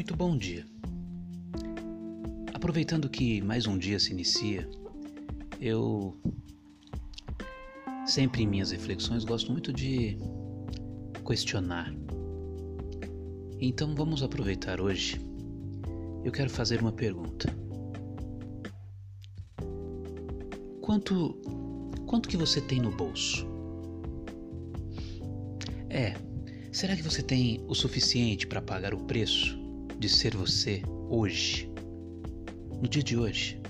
Muito bom dia. Aproveitando que mais um dia se inicia, eu sempre em minhas reflexões gosto muito de questionar. Então vamos aproveitar hoje. Eu quero fazer uma pergunta. Quanto quanto que você tem no bolso? É, será que você tem o suficiente para pagar o preço de ser você hoje? No dia de hoje?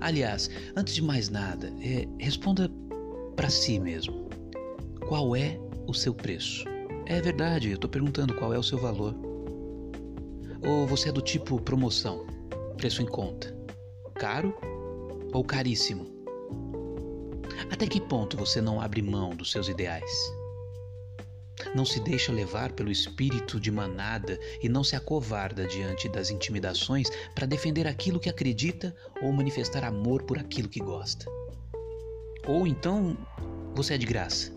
Aliás, antes de mais nada, é, responda para si mesmo. Qual é o seu preço? É verdade, eu estou perguntando qual é o seu valor. Ou você é do tipo promoção, preço em conta? Caro ou caríssimo? Até que ponto você não abre mão dos seus ideais? Não se deixa levar pelo espírito de manada e não se acovarda diante das intimidações para defender aquilo que acredita ou manifestar amor por aquilo que gosta. Ou então você é de graça,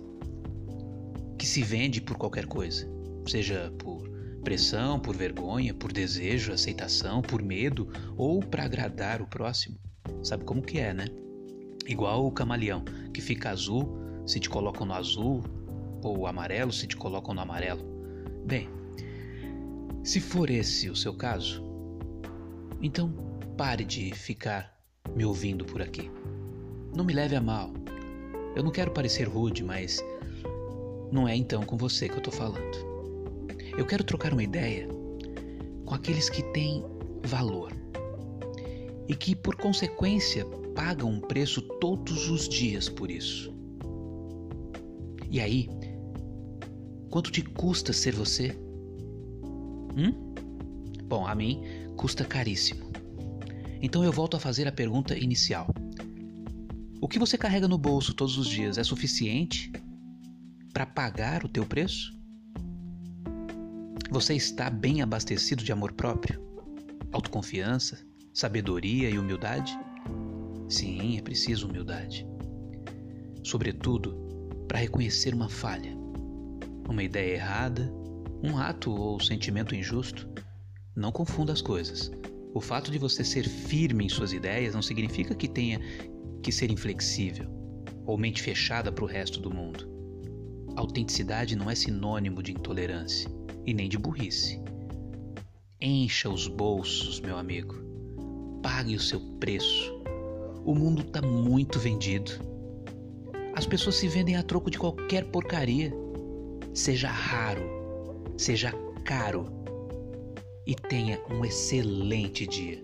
que se vende por qualquer coisa, seja por pressão, por vergonha, por desejo, aceitação, por medo ou para agradar o próximo. Sabe como que é, né? Igual o camaleão, que fica azul se te colocam no azul, ou amarelo se te colocam no amarelo. Bem, se for esse o seu caso, então pare de ficar me ouvindo por aqui. Não me leve a mal. Eu não quero parecer rude, mas não é então com você que eu tô falando. Eu quero trocar uma ideia com aqueles que têm valor e que, por consequência, pagam um preço todos os dias por isso. E aí, quanto te custa ser você? Hum? Bom, a mim custa caríssimo. Então eu volto a fazer a pergunta inicial. O que você carrega no bolso todos os dias é suficiente para pagar o teu preço? Você está bem abastecido de amor próprio, autoconfiança, sabedoria e humildade? Sim, é preciso humildade. Sobretudo, para reconhecer uma falha, uma ideia errada, um ato ou sentimento injusto. Não confunda as coisas. O fato de você ser firme em suas ideias não significa que tenha que ser inflexível ou mente fechada para o resto do mundo. Autenticidade não é sinônimo de intolerância e nem de burrice. Encha os bolsos, meu amigo. Pague o seu preço. O mundo está muito vendido. As pessoas se vendem a troco de qualquer porcaria. Seja raro, seja caro e tenha um excelente dia.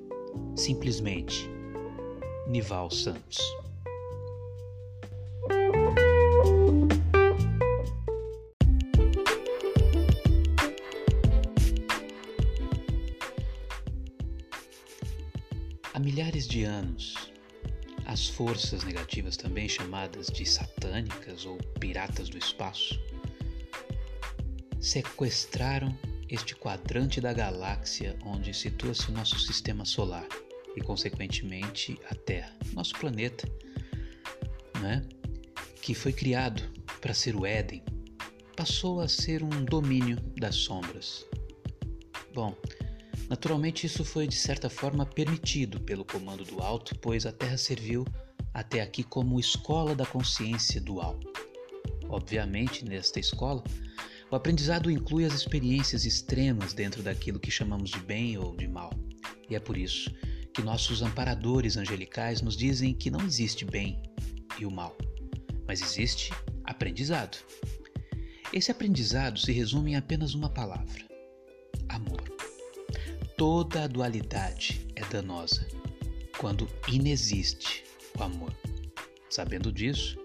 Simplesmente, Nival Santos. Há milhares de anos, as forças negativas, também chamadas de satânicas ou piratas do espaço, sequestraram este quadrante da galáxia onde situa-se o nosso sistema solar e, consequentemente, a Terra, nosso planeta, né? que foi criado para ser o Éden, passou a ser um domínio das sombras. Bom, Naturalmente, isso foi de certa forma permitido pelo comando do alto, pois a Terra serviu até aqui como escola da consciência dual. Obviamente, nesta escola, o aprendizado inclui as experiências extremas dentro daquilo que chamamos de bem ou de mal. E é por isso que nossos amparadores angelicais nos dizem que não existe bem e o mal, mas existe aprendizado. Esse aprendizado se resume em apenas uma palavra: amor. Toda a dualidade é danosa quando inexiste o amor. Sabendo disso,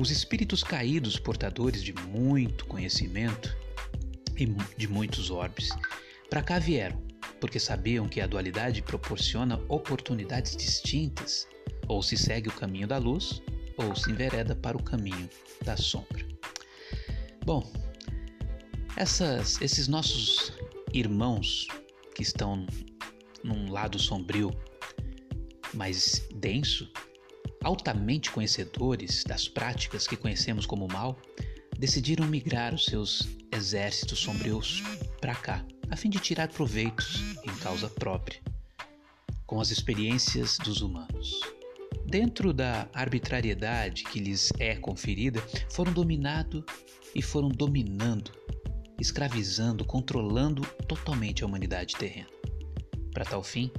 os espíritos caídos, portadores de muito conhecimento e de muitos orbes, para cá vieram, porque sabiam que a dualidade proporciona oportunidades distintas, ou se segue o caminho da luz, ou se envereda para o caminho da sombra. Bom, essas, esses nossos irmãos que estão num lado sombrio mais denso, altamente conhecedores das práticas que conhecemos como mal, decidiram migrar os seus exércitos sombrios para cá, a fim de tirar proveitos em causa própria, com as experiências dos humanos. Dentro da arbitrariedade que lhes é conferida, foram dominado e foram dominando, escravizando, controlando totalmente a humanidade terrena. Para tal fim,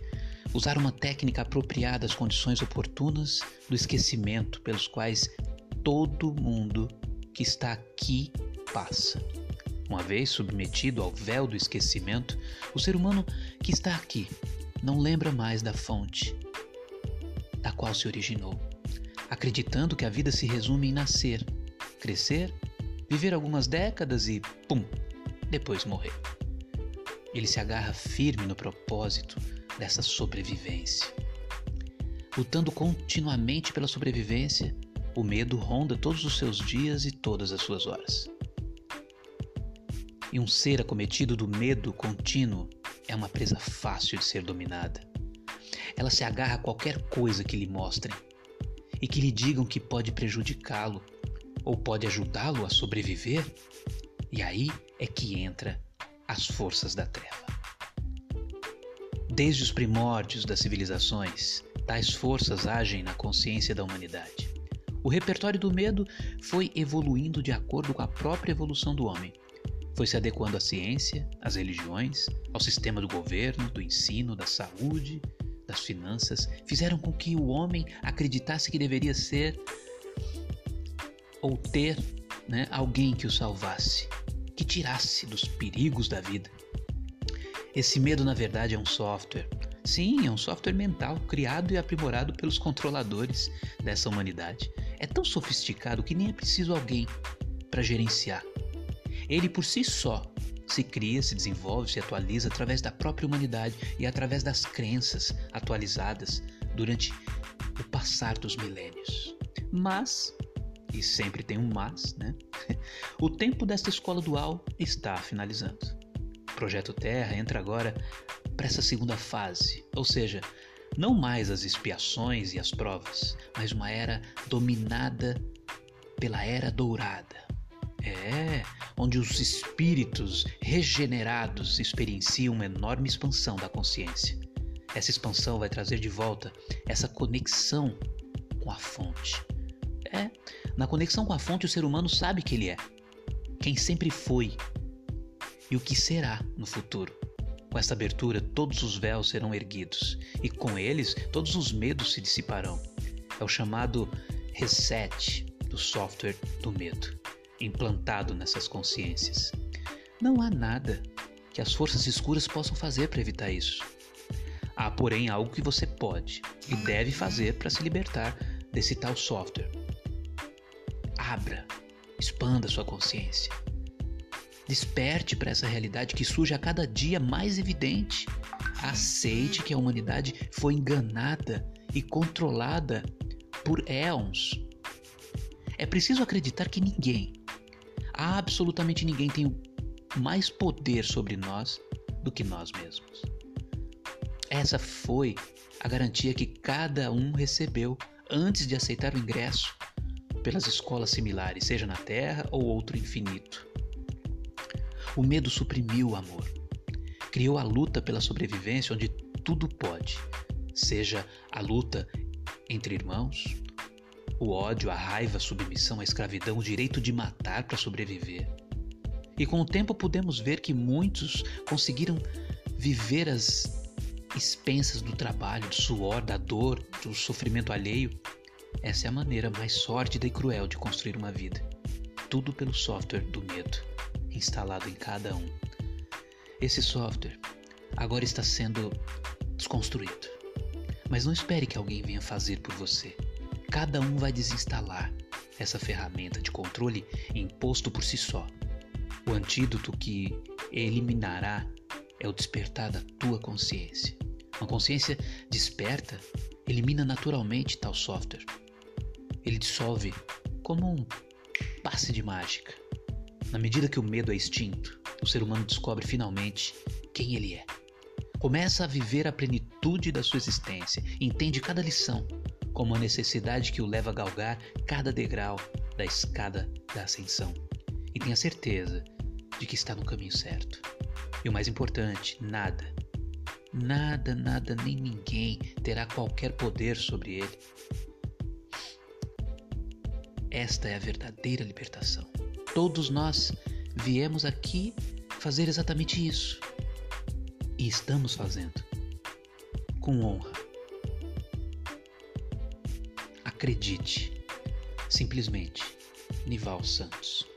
usaram uma técnica apropriada às condições oportunas do esquecimento pelos quais todo mundo que está aqui passa. Uma vez submetido ao véu do esquecimento, o ser humano que está aqui não lembra mais da fonte da qual se originou, acreditando que a vida se resume em nascer, crescer, viver algumas décadas e pum, depois morrer. Ele se agarra firme no propósito dessa sobrevivência. Lutando continuamente pela sobrevivência, o medo ronda todos os seus dias e todas as suas horas. E um ser acometido do medo contínuo é uma presa fácil de ser dominada. Ela se agarra a qualquer coisa que lhe mostrem e que lhe digam que pode prejudicá-lo ou pode ajudá-lo a sobreviver. E aí é que entra as forças da treva. Desde os primórdios das civilizações, tais forças agem na consciência da humanidade. O repertório do medo foi evoluindo de acordo com a própria evolução do homem. Foi se adequando à ciência, às religiões, ao sistema do governo, do ensino, da saúde, das finanças, fizeram com que o homem acreditasse que deveria ser ou ter né, alguém que o salvasse, que tirasse dos perigos da vida. Esse medo, na verdade, é um software. Sim, é um software mental criado e aprimorado pelos controladores dessa humanidade. É tão sofisticado que nem é preciso alguém para gerenciar. Ele por si só se cria, se desenvolve, se atualiza através da própria humanidade e através das crenças atualizadas durante o passar dos milênios. Mas, e sempre tem um mas, né? o tempo desta escola dual está finalizando. Projeto Terra entra agora para essa segunda fase, ou seja, não mais as expiações e as provas, mas uma era dominada pela Era Dourada. É, onde os espíritos regenerados experienciam uma enorme expansão da consciência. Essa expansão vai trazer de volta essa conexão com a fonte. É, na conexão com a fonte, o ser humano sabe que ele é, quem sempre foi e o que será no futuro. Com essa abertura, todos os véus serão erguidos e com eles, todos os medos se dissiparão. É o chamado reset do software do medo implantado nessas consciências. Não há nada que as forças escuras possam fazer para evitar isso. Há, porém, algo que você pode e deve fazer para se libertar desse tal software. Abra, expanda sua consciência. Desperte para essa realidade que surge a cada dia mais evidente. Aceite que a humanidade foi enganada e controlada por éons. É preciso acreditar que ninguém, absolutamente ninguém tem mais poder sobre nós do que nós mesmos. Essa foi a garantia que cada um recebeu antes de aceitar o ingresso pelas escolas similares, seja na Terra ou outro infinito. O medo suprimiu o amor, criou a luta pela sobrevivência onde tudo pode, seja a luta entre irmãos, o ódio, a raiva, a submissão, a escravidão, o direito de matar para sobreviver. E com o tempo podemos ver que muitos conseguiram viver as expensas do trabalho, do suor, da dor, do sofrimento alheio. Essa é a maneira mais sórdida e cruel de construir uma vida. Tudo pelo software do medo, instalado em cada um. Esse software agora está sendo desconstruído. Mas não espere que alguém venha fazer por você. Cada um vai desinstalar essa ferramenta de controle imposto por si só. O antídoto que eliminará é o despertar da tua consciência. Uma consciência desperta elimina naturalmente tal software. Ele dissolve como um passe de mágica. Na medida que o medo é extinto, o ser humano descobre finalmente quem ele é. Começa a viver a plenitude da sua existência, entende cada lição como a necessidade que o leva a galgar cada degrau da escada da ascensão. e tenha certeza de que está no caminho certo. E o mais importante, nada, nada, nada, nem ninguém terá qualquer poder sobre ele. Esta é a verdadeira libertação. Todos nós viemos aqui fazer exatamente isso. E estamos fazendo. Com honra. Acredite. Simplesmente, Nival Santos.